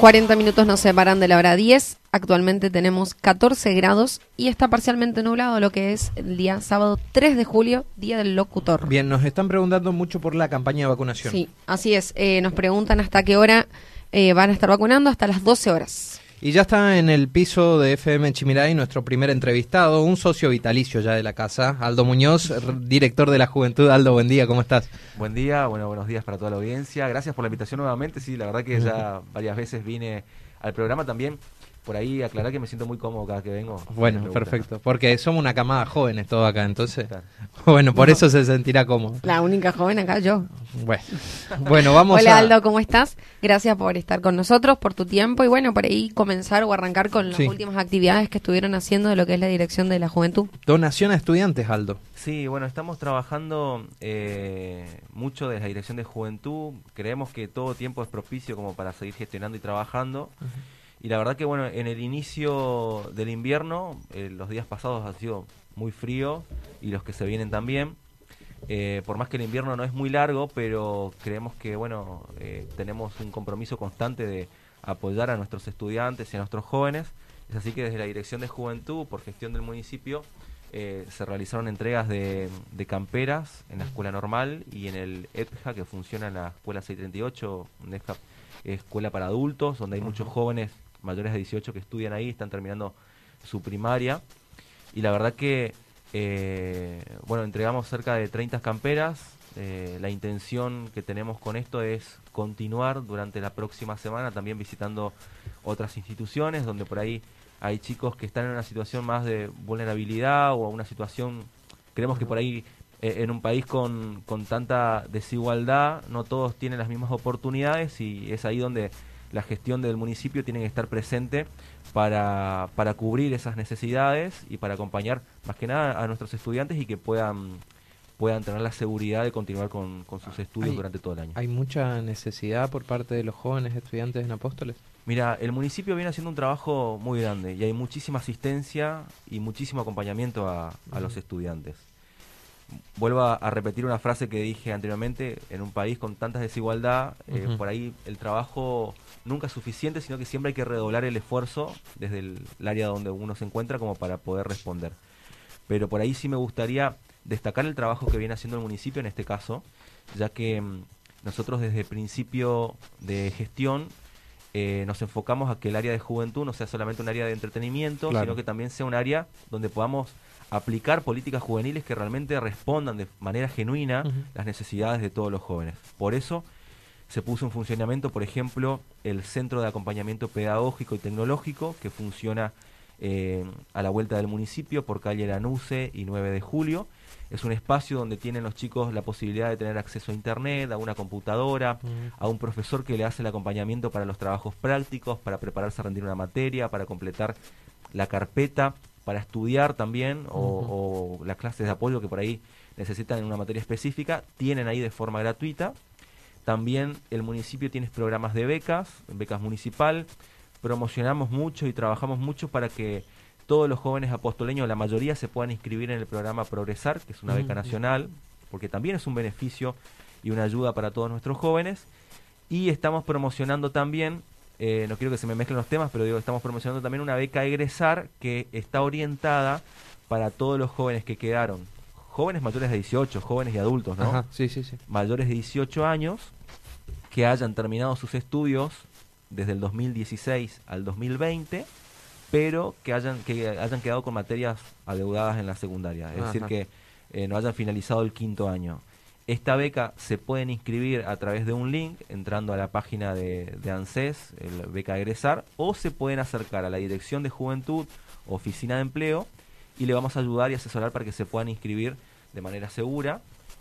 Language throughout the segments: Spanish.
40 minutos nos separan de la hora 10. Actualmente tenemos 14 grados y está parcialmente nublado lo que es el día sábado 3 de julio, Día del Locutor. Bien, nos están preguntando mucho por la campaña de vacunación. Sí, así es. Eh, nos preguntan hasta qué hora eh, van a estar vacunando, hasta las 12 horas. Y ya está en el piso de FM Chimiray nuestro primer entrevistado, un socio vitalicio ya de la casa, Aldo Muñoz, director de la Juventud. Aldo, buen día, ¿cómo estás? Buen día, bueno, buenos días para toda la audiencia. Gracias por la invitación nuevamente. Sí, la verdad que ya varias veces vine al programa también por ahí aclarar que me siento muy cómodo cada que vengo. Bueno, perfecto. Porque somos una camada jóvenes todo acá, entonces. Bueno, por eso se sentirá cómodo. La única joven acá, yo. Bueno, bueno vamos Hola Aldo, ¿cómo estás? Gracias por estar con nosotros, por tu tiempo y bueno, por ahí comenzar o arrancar con las últimas actividades que estuvieron haciendo de lo que es la dirección de la juventud. Donación a estudiantes, Aldo. Sí, bueno, estamos trabajando eh, mucho desde la dirección de juventud. Creemos que todo tiempo es propicio como para seguir gestionando y trabajando. Y la verdad que bueno, en el inicio del invierno, eh, los días pasados han sido muy fríos y los que se vienen también. Eh, por más que el invierno no es muy largo, pero creemos que bueno, eh, tenemos un compromiso constante de apoyar a nuestros estudiantes y a nuestros jóvenes. Es así que desde la Dirección de Juventud, por gestión del municipio, se realizaron entregas de, camperas en la escuela normal y en el EPJA, que funciona en la escuela 638, una escuela para adultos, donde hay muchos jóvenes mayores de 18 que estudian ahí, están terminando su primaria. Y la verdad que, eh, bueno, entregamos cerca de 30 camperas. Eh, la intención que tenemos con esto es continuar durante la próxima semana también visitando otras instituciones donde por ahí hay chicos que están en una situación más de vulnerabilidad o una situación, creemos que por ahí eh, en un país con, con tanta desigualdad no todos tienen las mismas oportunidades y es ahí donde la gestión del municipio tiene que estar presente para, para cubrir esas necesidades y para acompañar más que nada a nuestros estudiantes y que puedan puedan tener la seguridad de continuar con, sus estudios durante todo el año. ¿Hay mucha necesidad por parte de los jóvenes estudiantes en Apóstoles? Mira, el municipio viene haciendo un trabajo muy grande y hay muchísima asistencia y muchísimo acompañamiento a, los estudiantes. Vuelvo a, repetir una frase que dije anteriormente, en un país con tanta desigualdad, eh, por ahí el trabajo nunca es suficiente, sino que siempre hay que redoblar el esfuerzo desde el, área donde uno se encuentra como para poder responder. Pero por ahí sí me gustaría destacar el trabajo que viene haciendo el municipio en este caso, ya que mm, nosotros desde el principio de gestión eh, nos enfocamos a que el área de juventud no sea solamente un área de entretenimiento, sino que también sea un área donde podamos aplicar políticas juveniles que realmente respondan de manera genuina las necesidades de todos los jóvenes. Por eso se puso en funcionamiento, por ejemplo, el Centro de Acompañamiento Pedagógico y Tecnológico, que funciona eh, a la vuelta del municipio por calle Lanuce y 9 de julio. Es un espacio donde tienen los chicos la posibilidad de tener acceso a internet, a una computadora, a un profesor que le hace el acompañamiento para los trabajos prácticos, para prepararse a rendir una materia, para completar la carpeta, para estudiar también, o, o las clases de apoyo que por ahí necesitan en una materia específica, tienen ahí de forma gratuita también el municipio tiene programas de becas, becas municipal. Promocionamos mucho y trabajamos mucho para que todos los jóvenes apostoleños, la mayoría, se puedan inscribir en el programa Progresar, que es una beca nacional, porque también es un beneficio y una ayuda para todos nuestros jóvenes. Y estamos promocionando también, eh, no quiero que se me mezclen los temas, pero digo, estamos promocionando también una beca egresar que está orientada para todos los jóvenes que quedaron jóvenes mayores de 18, jóvenes y adultos, ¿no? sí, sí, sí. Mayores de 18 años que hayan terminado sus estudios desde el 2016 al 2020, pero que hayan, que hayan quedado con materias adeudadas en la secundaria, es decir, que eh, no hayan finalizado el quinto año. Esta beca se pueden inscribir a través de un link entrando a la página de, ANSES, el beca egresar, o se pueden acercar a la Dirección de Juventud, Oficina de Empleo, y le vamos a ayudar y asesorar para que se puedan inscribir de manera segura.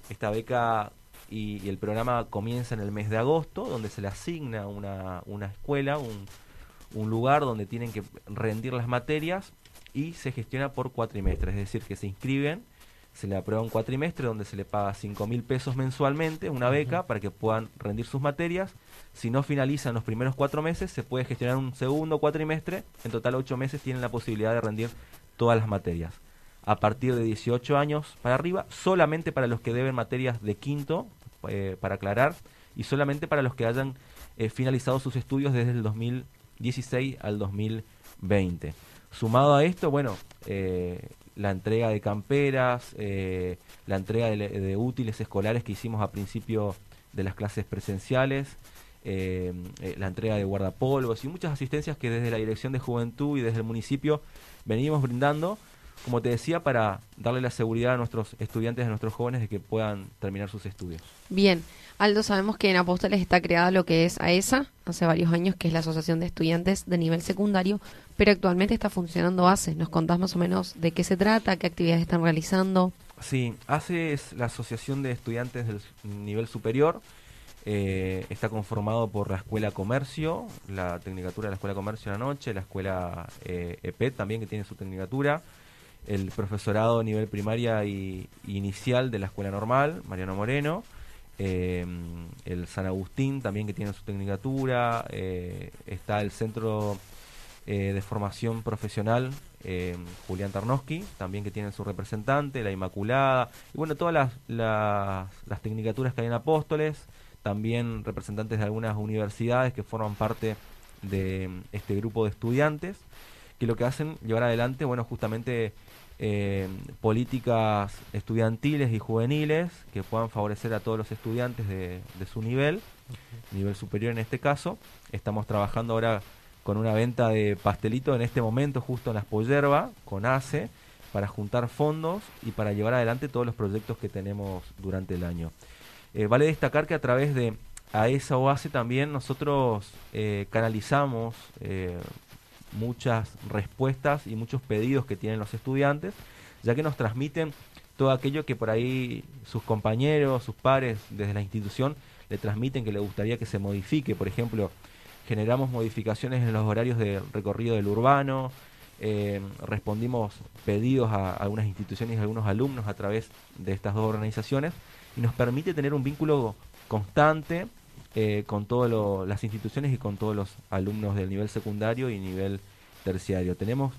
Esta beca y, el programa comienza en el mes de agosto, donde se le asigna una, una escuela, un, un lugar donde tienen que rendir las materias y se gestiona por cuatrimestres, es decir, que se inscriben, se le aprueba un cuatrimestre donde se le paga cinco mil pesos mensualmente, una beca, para que puedan rendir sus materias. Si no finalizan los primeros cuatro meses, se puede gestionar un segundo cuatrimestre, en total ocho meses tienen la posibilidad de rendir todas las materias. A partir de 18 años para arriba, solamente para los que deben materias de quinto, eh, para aclarar, y solamente para los que hayan eh, finalizado sus estudios desde el 2016 al 2020. Sumado a esto, bueno, eh, la entrega de camperas, eh, la entrega de, útiles escolares que hicimos a principio de las clases presenciales, eh, la entrega de guardapolvos y muchas asistencias que desde la Dirección de Juventud y desde el municipio venimos brindando, como te decía, para darle la seguridad a nuestros estudiantes, a nuestros jóvenes, de que puedan terminar sus estudios. Bien, Aldo, sabemos que en Apóstoles está creada lo que es AESA, hace varios años, que es la Asociación de Estudiantes de Nivel Secundario, pero actualmente está funcionando ACE. ¿Nos contás más o menos de qué se trata, qué actividades están realizando? Sí, ACE es la Asociación de Estudiantes del Nivel Superior. Eh, está conformado por la Escuela Comercio, la Tecnicatura de la Escuela Comercio de la Noche, la Escuela eh, EPET también que tiene su Tecnicatura, el profesorado a nivel primaria y inicial de la Escuela Normal, Mariano Moreno, eh, el San Agustín también que tiene su tecnicatura, eh, está el Centro eh, de Formación Profesional Julián Tarnowski, también que tiene su representante, la Inmaculada, y bueno, todas las, las, tecnicaturas que hay en Apóstoles, también representantes de algunas universidades que forman parte de este grupo de estudiantes, que lo que hacen llevar adelante, bueno, justamente eh, políticas estudiantiles y juveniles que puedan favorecer a todos los estudiantes de, su nivel, nivel superior en este caso. Estamos trabajando ahora con una venta de pastelito en este momento justo en las Pollerba con ACE para juntar fondos y para llevar adelante todos los proyectos que tenemos durante el año. Eh, vale destacar que a través de AESA o ACE también nosotros eh, canalizamos muchas respuestas y muchos pedidos que tienen los estudiantes, ya que nos transmiten todo aquello que por ahí sus compañeros, sus pares desde la institución le transmiten que le gustaría que se modifique. Por ejemplo, generamos modificaciones en los horarios de recorrido del urbano, eh, respondimos pedidos a algunas instituciones y a algunos alumnos a través de estas dos organizaciones y nos permite tener un vínculo constante eh, con todas las instituciones y con todos los alumnos del nivel secundario y nivel terciario. Tenemos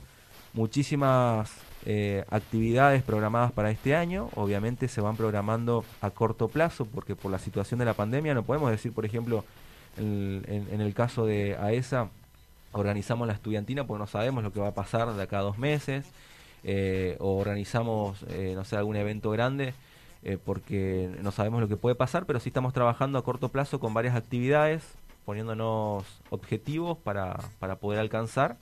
muchísimas eh, actividades programadas para este año, obviamente se van programando a corto plazo porque por la situación de la pandemia no podemos decir, por ejemplo, en, el caso de AESA, organizamos la estudiantina porque no sabemos lo que va a pasar de acá a dos meses, eh, o organizamos, no sé, algún evento grande eh, porque no sabemos lo que puede pasar, pero sí estamos trabajando a corto plazo con varias actividades, poniéndonos objetivos para, para poder alcanzar.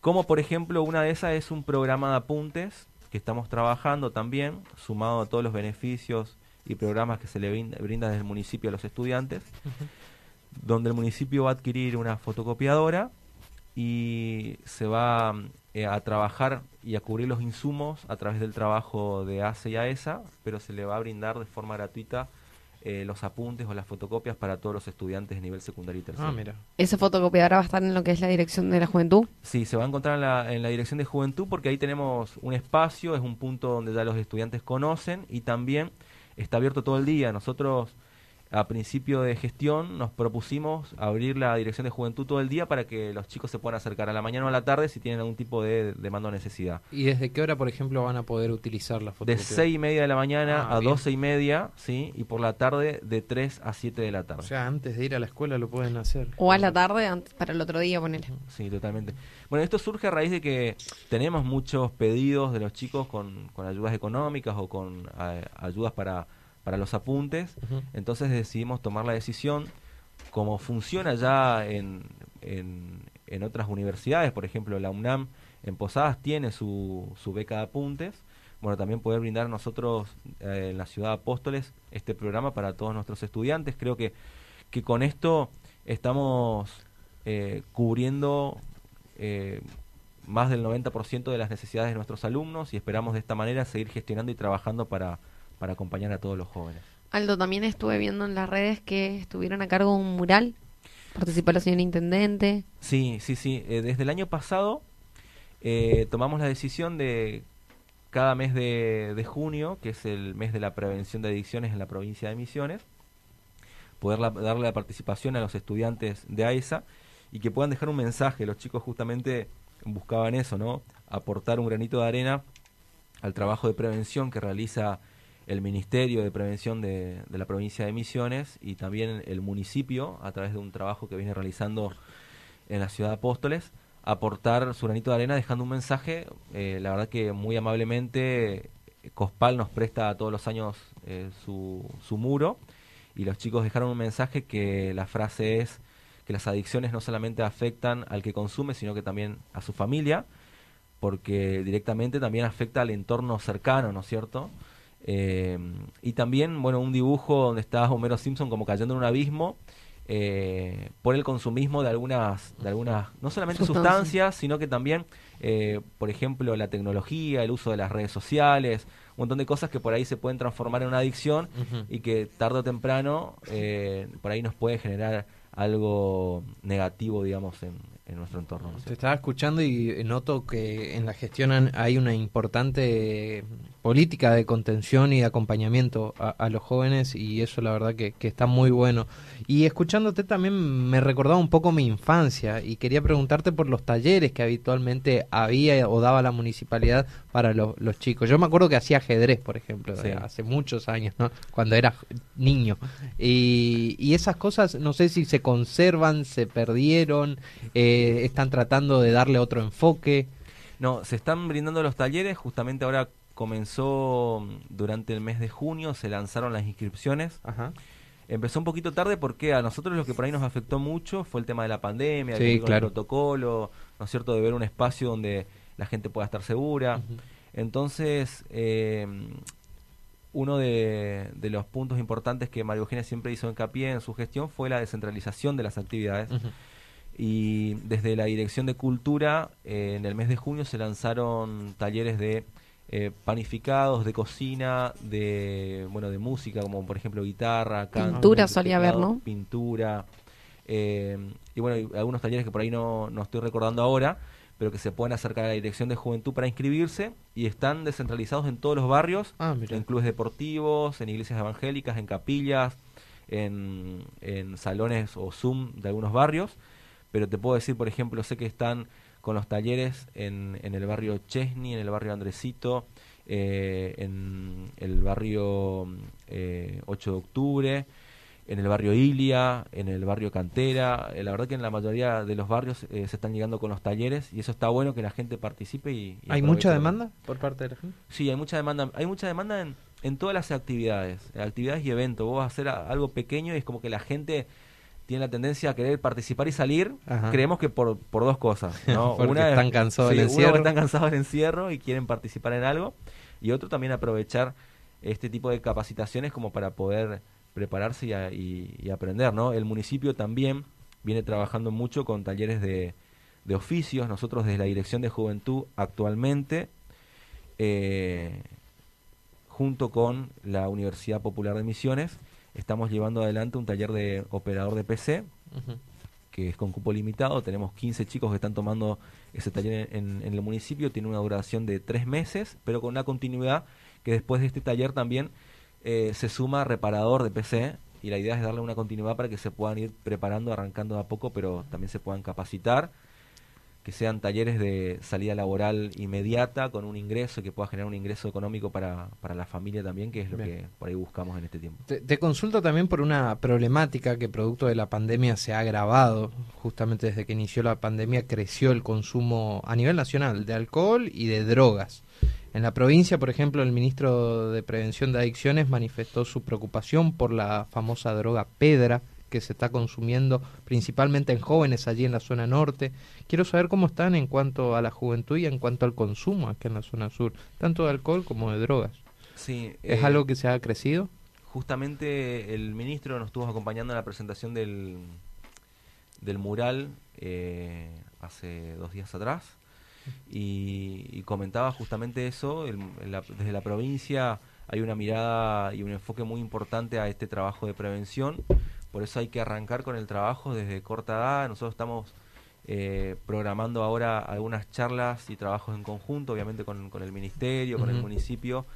Como por ejemplo una de esas es un programa de apuntes que estamos trabajando también, sumado a todos los beneficios y programas que se le brinda, desde el municipio a los estudiantes, donde el municipio va a adquirir una fotocopiadora y se va eh, a trabajar y a cubrir los insumos a través del trabajo de ACE y AESA, pero se le va a brindar de forma gratuita eh, los apuntes o las fotocopias para todos los estudiantes de nivel secundario y tercero. Ah, mira. ¿Esa fotocopiadora va a estar en lo que es la dirección de la juventud? Sí, se va a encontrar en la, en la dirección de juventud porque ahí tenemos un espacio, es un punto donde ya los estudiantes conocen y también está abierto todo el día. Nosotros a principio de gestión nos propusimos abrir la dirección de juventud todo el día para que los chicos se puedan acercar a la mañana o a la tarde si tienen algún tipo de demanda o necesidad. ¿Y desde qué hora, por ejemplo, van a poder utilizar la fotocopia? De seis y media de la mañana ah, a doce y media, ¿sí? Y por la tarde de 3 a 7 de la tarde. O sea, antes de ir a la escuela lo pueden hacer. O a la tarde para el otro día, poner. Sí, totalmente. Bueno, esto surge a raíz de que tenemos muchos pedidos de los chicos con, con ayudas económicas o con eh, ayudas para para los apuntes. Entonces decidimos tomar la decisión, como funciona ya en, en, otras universidades, por ejemplo la UNAM en Posadas tiene su, su beca de apuntes, bueno, también poder brindar nosotros eh, en la ciudad de Apóstoles este programa para todos nuestros estudiantes. Creo que, que con esto estamos eh, cubriendo eh, más del 90% de las necesidades de nuestros alumnos y esperamos de esta manera seguir gestionando y trabajando para, para acompañar a todos los jóvenes. Aldo, también estuve viendo en las redes que estuvieron a cargo de un mural. Participó la señora Intendente. Sí, sí, sí. Eh, desde el año pasado eh, tomamos la decisión de cada mes de, junio, que es el mes de la prevención de adicciones en la provincia de Misiones, poder darle la participación a los estudiantes de AESA y que puedan dejar un mensaje. Los chicos justamente buscaban eso, ¿no? Aportar un granito de arena al trabajo de prevención que realiza el Ministerio de Prevención de, la provincia de Misiones y también el municipio, a través de un trabajo que viene realizando en la ciudad de Apóstoles, aportar su granito de arena dejando un mensaje. Eh, la verdad que muy amablemente Cospal nos presta todos los años eh, su, su muro y los chicos dejaron un mensaje que la frase es que las adicciones no solamente afectan al que consume, sino que también a su familia, porque directamente también afecta al entorno cercano, ¿no es cierto? Eh, y también, bueno, un dibujo donde está Homero Simpson como cayendo en un abismo eh, por el consumismo de algunas, de algunas no solamente sustancias, sino que también, eh, por ejemplo, la tecnología, el uso de las redes sociales, un montón de cosas que por ahí se pueden transformar en una adicción y que tarde o temprano eh, por ahí nos puede generar algo negativo, digamos, en, en nuestro entorno. Te estaba escuchando y noto que en la gestión hay una importante política de contención y de acompañamiento a, los jóvenes y eso la verdad que, está muy bueno. Y escuchándote también me recordaba un poco mi infancia y quería preguntarte por los talleres que habitualmente había o daba la municipalidad para los chicos. Yo me acuerdo que hacía ajedrez, por ejemplo, hace muchos años, ¿no? cuando era niño. Y, y, esas cosas no sé si se conservan, se perdieron. Eh, están tratando de darle otro enfoque. No, se están brindando los talleres, justamente ahora comenzó mm, durante el mes de junio, se lanzaron las inscripciones. Empezó un poquito tarde porque a nosotros lo que por ahí nos afectó mucho fue el tema de la pandemia, el protocolo, ¿no es cierto?, de ver un espacio donde la gente pueda estar segura. Entonces, eh, uno de, los puntos importantes que María Eugenia siempre hizo hincapié en su gestión fue la descentralización de las actividades. Y desde la Dirección de Cultura, eh, en el mes de junio se lanzaron talleres de eh, panificados, de cocina, de bueno de música, como por ejemplo guitarra, canto. Pintura solía haber, ¿no? Pintura. Eh, y bueno, algunos talleres que por ahí no, no estoy recordando ahora, pero que se pueden acercar a la Dirección de Juventud para inscribirse y están descentralizados en todos los barrios, ah, en clubes deportivos, en iglesias evangélicas, en capillas, en, en salones o Zoom de algunos barrios pero te puedo decir, por ejemplo, sé que están con los talleres en, en el barrio Chesney, en el barrio Andresito, eh, en el barrio eh, 8 de octubre, en el barrio Ilia, en el barrio Cantera. Eh, la verdad que en la mayoría de los barrios eh, se están llegando con los talleres y eso está bueno que la gente participe. y, ¿Hay mucha demanda por parte de la gente? Sí, hay mucha demanda. Hay mucha demanda en, en todas las actividades, actividades y eventos. Vos vas a hacer algo pequeño y es como que la gente tiene la tendencia a querer participar y salir, creemos que por, por dos cosas. ¿no? una están cansados del encierro. están cansados del encierro y quieren participar en algo. Y otro también aprovechar este tipo de capacitaciones como para poder prepararse y, aprender. ¿no? El municipio también viene trabajando mucho con talleres de, de oficios. Nosotros desde la Dirección de Juventud actualmente, eh, junto con la Universidad Popular de Misiones, estamos llevando adelante un taller de operador de PC, que es con cupo limitado. Tenemos 15 chicos que están tomando ese taller en, el municipio. Tiene una duración de tres meses, pero con una continuidad que después de este taller también eh, se suma reparador de PC. Y la idea es darle una continuidad para que se puedan ir preparando, arrancando a poco, pero también se puedan capacitar que sean talleres de salida laboral inmediata con un ingreso que pueda generar un ingreso económico para, para la familia también, que es lo que por ahí buscamos en este tiempo. Te, consulto también por una problemática que producto de la pandemia se ha agravado, justamente desde que inició la pandemia creció el consumo a nivel nacional de alcohol y de drogas. En la provincia, por ejemplo, el ministro de Prevención de Adicciones manifestó su preocupación por la famosa droga Pedra, que se está consumiendo principalmente en jóvenes allí en la zona norte. Quiero saber cómo están en cuanto a la juventud y en cuanto al consumo aquí en la zona sur, tanto de alcohol como de drogas. Sí, ¿Es eh, algo que se ha crecido? Justamente el ministro nos estuvo acompañando en la presentación del, del mural eh, hace dos días atrás y, comentaba justamente eso, desde la provincia hay una mirada y un enfoque muy importante a este trabajo de prevención por eso hay que arrancar con el trabajo desde corta edad. Nosotros estamos eh, programando ahora algunas charlas y trabajos en conjunto, obviamente con, el ministerio, con el municipio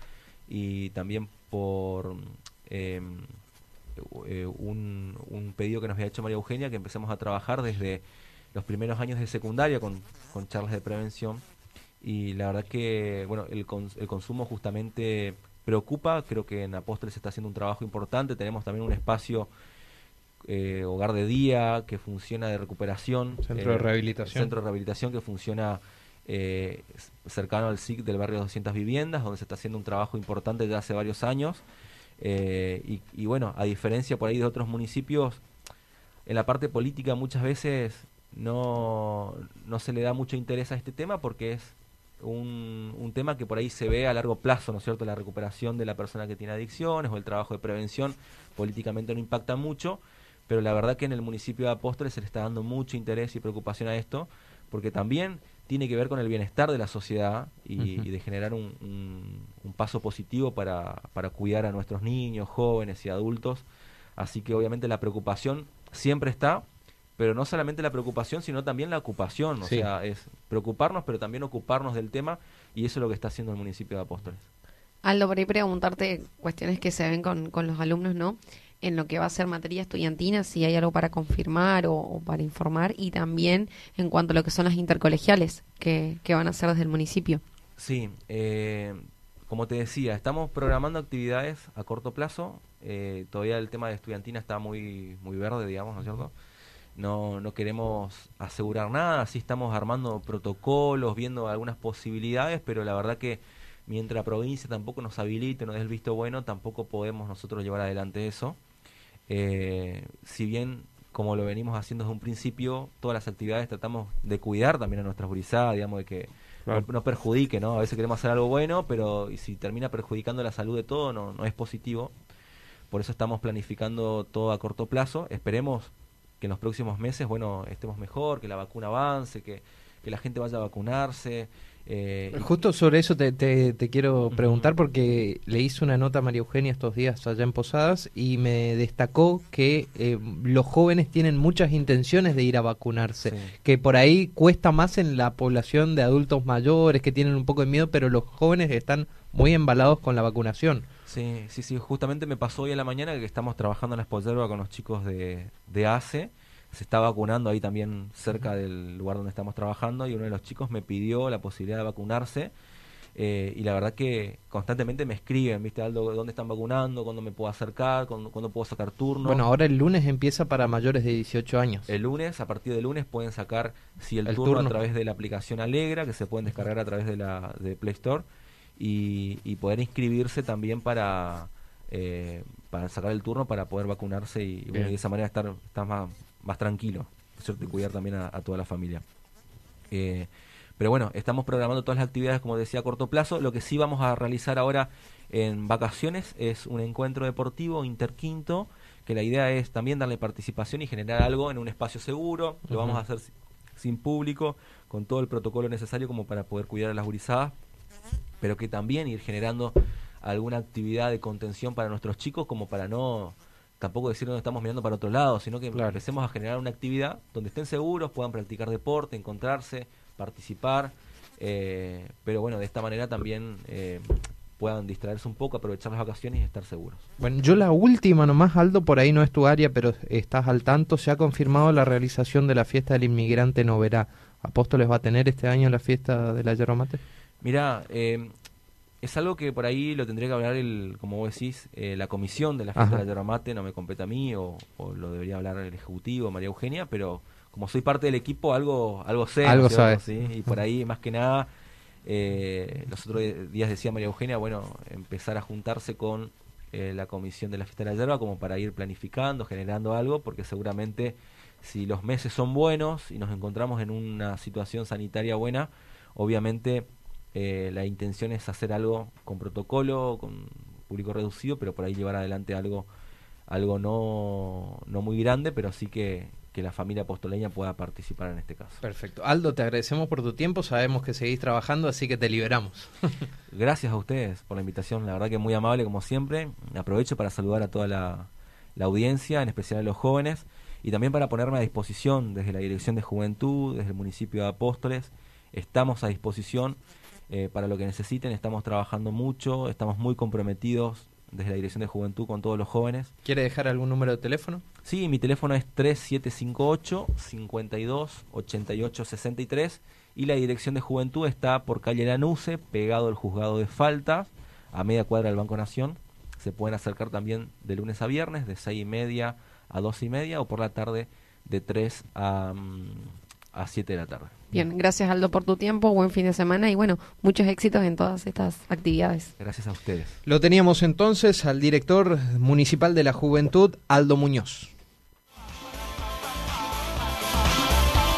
y también por em, eh, un, un, pedido que nos había hecho María Eugenia, que empecemos a trabajar desde los primeros años de secundaria con, charlas de prevención. Y la verdad que bueno el, el consumo justamente preocupa, creo que en Apóstoles se está haciendo un trabajo importante, tenemos también un espacio eh, hogar de día que funciona de recuperación. Centro de eh, rehabilitación. Centro de rehabilitación que funciona eh, cercano al SIC del barrio 200 viviendas, donde se está haciendo un trabajo importante ya hace varios años. Y, y, bueno, a diferencia por ahí de otros municipios, en la parte política muchas veces no, no se le da mucho interés a este tema porque es un, un, tema que por ahí se ve a largo plazo, ¿no es cierto? La recuperación de la persona que tiene adicciones o el trabajo de prevención políticamente no impacta mucho, pero la verdad que en el municipio de Apóstoles se le está dando mucho interés y preocupación a esto, porque también tiene que ver con el bienestar de la sociedad y, de generar un, un, paso positivo para, para cuidar a nuestros niños, jóvenes y adultos. Así que obviamente la preocupación siempre está, pero no solamente la preocupación, sino también la ocupación. O sea, es preocuparnos, pero también ocuparnos del tema, y eso es lo que está haciendo el municipio de Apóstoles. Aldo, por ahí preguntarte cuestiones que se ven con, con los alumnos, ¿no? En lo que va a ser materia estudiantina, si hay algo para confirmar o, para informar, y también en cuanto a lo que son las intercolegiales que, que van a hacer desde el municipio. Sí, eh, como te decía, estamos programando actividades a corto plazo. Eh, todavía el tema de estudiantina está muy, muy verde, digamos, ¿no es cierto? No, no queremos asegurar nada, sí estamos armando protocolos, viendo algunas posibilidades, pero la verdad que mientras la provincia tampoco nos habilite, nos dé el visto bueno, tampoco podemos nosotros llevar adelante eso. Eh, si bien, como lo venimos haciendo desde un principio, todas las actividades tratamos de cuidar también a nuestras brisadas, digamos, de que no, perjudique, ¿no? A veces queremos hacer algo bueno, pero si termina perjudicando la salud de todo, no, no es positivo. Por eso estamos planificando todo a corto plazo. Esperemos que en los próximos meses, bueno, estemos mejor, que la vacuna avance, que, que la gente vaya a vacunarse. Eh, Justo sobre eso te, te, quiero preguntar porque le hice una nota a María Eugenia estos días allá en Posadas y me destacó que eh, los jóvenes tienen muchas intenciones de ir a vacunarse, que por ahí cuesta más en la población de adultos mayores que tienen un poco de miedo, pero los jóvenes están muy embalados con la vacunación. Sí, sí, sí, justamente me pasó hoy en la mañana que estamos trabajando en la Espollerba con los chicos de, de ACE se está vacunando ahí también cerca del lugar donde estamos trabajando y uno de los chicos me pidió la posibilidad de vacunarse eh, y la verdad que constantemente me escriben, ¿viste, Aldo? ¿Dónde están vacunando? ¿Cuándo me puedo acercar? ¿Cuándo, puedo sacar turno? Bueno, ahora el lunes empieza para mayores de 18 años. El lunes, a partir del lunes, pueden sacar, si el, turno, a través de la aplicación Alegra, que se pueden descargar a través de la de Play Store, y, y poder inscribirse también para, eh, para sacar el turno para poder vacunarse y, de esa manera estar, estar más, más tranquilo, ¿cierto? Y cuidar también a, toda la familia. Eh, pero bueno, estamos programando todas las actividades, como decía, a corto plazo. Lo que sí vamos a realizar ahora en vacaciones es un encuentro deportivo interquinto, que la idea es también darle participación y generar algo en un espacio seguro. Lo vamos a hacer sin público, con todo el protocolo necesario como para poder cuidar a las gurizadas, pero que también ir generando alguna actividad de contención para nuestros chicos como para no tampoco decir no estamos mirando para otro lado, sino que empecemos a generar una actividad donde estén seguros, puedan practicar deporte, encontrarse, participar, eh, pero bueno, de esta manera también eh, puedan distraerse un poco, aprovechar las vacaciones y estar seguros. Bueno, yo la última nomás, Aldo, por ahí no es tu área, pero estás al tanto, se ha confirmado la realización de la fiesta del inmigrante Noverá. ¿Apóstoles va a tener este año la fiesta de la Yeromate? Mira, eh, es algo que por ahí lo tendría que hablar, el, como vos decís, eh, la comisión de la fiesta de la Mate, no me compete a mí, o, lo debería hablar el Ejecutivo, María Eugenia, pero como soy parte del equipo, algo, algo sé. Algo sabes. ¿sí? Y por ahí, más que nada, eh, los otros días decía María Eugenia, bueno, empezar a juntarse con eh, la comisión de la fiesta de la yerba como para ir planificando, generando algo, porque seguramente si los meses son buenos y nos encontramos en una situación sanitaria buena, obviamente eh, la intención es hacer algo con protocolo, con público reducido, pero por ahí llevar adelante algo, algo no, no muy grande, pero sí que, que la familia apostoleña pueda participar en este caso. Perfecto. Aldo, te agradecemos por tu tiempo, sabemos que seguís trabajando, así que te liberamos. Gracias a ustedes por la invitación, la verdad que muy amable como siempre. Aprovecho para saludar a toda la, la audiencia, en especial a los jóvenes, y también para ponerme a disposición desde la Dirección de Juventud, desde el municipio de Apóstoles. Estamos a disposición eh, para lo que necesiten. Estamos trabajando mucho, estamos muy comprometidos desde la Dirección de Juventud con todos los jóvenes. ¿Quiere dejar algún número de teléfono? Sí, mi teléfono es 3758 52 88 63 y la Dirección de Juventud está por calle Lanuse, pegado al juzgado de falta, a media cuadra del Banco Nación. Se pueden acercar también de lunes a viernes, de seis y media a dos y media, o por la tarde de 3 a, mm, a 7 de la tarde. Bien, gracias Aldo por tu tiempo, buen fin de semana y bueno, muchos éxitos en todas estas actividades. Gracias a ustedes. Lo teníamos entonces al director municipal de la Juventud, Aldo Muñoz.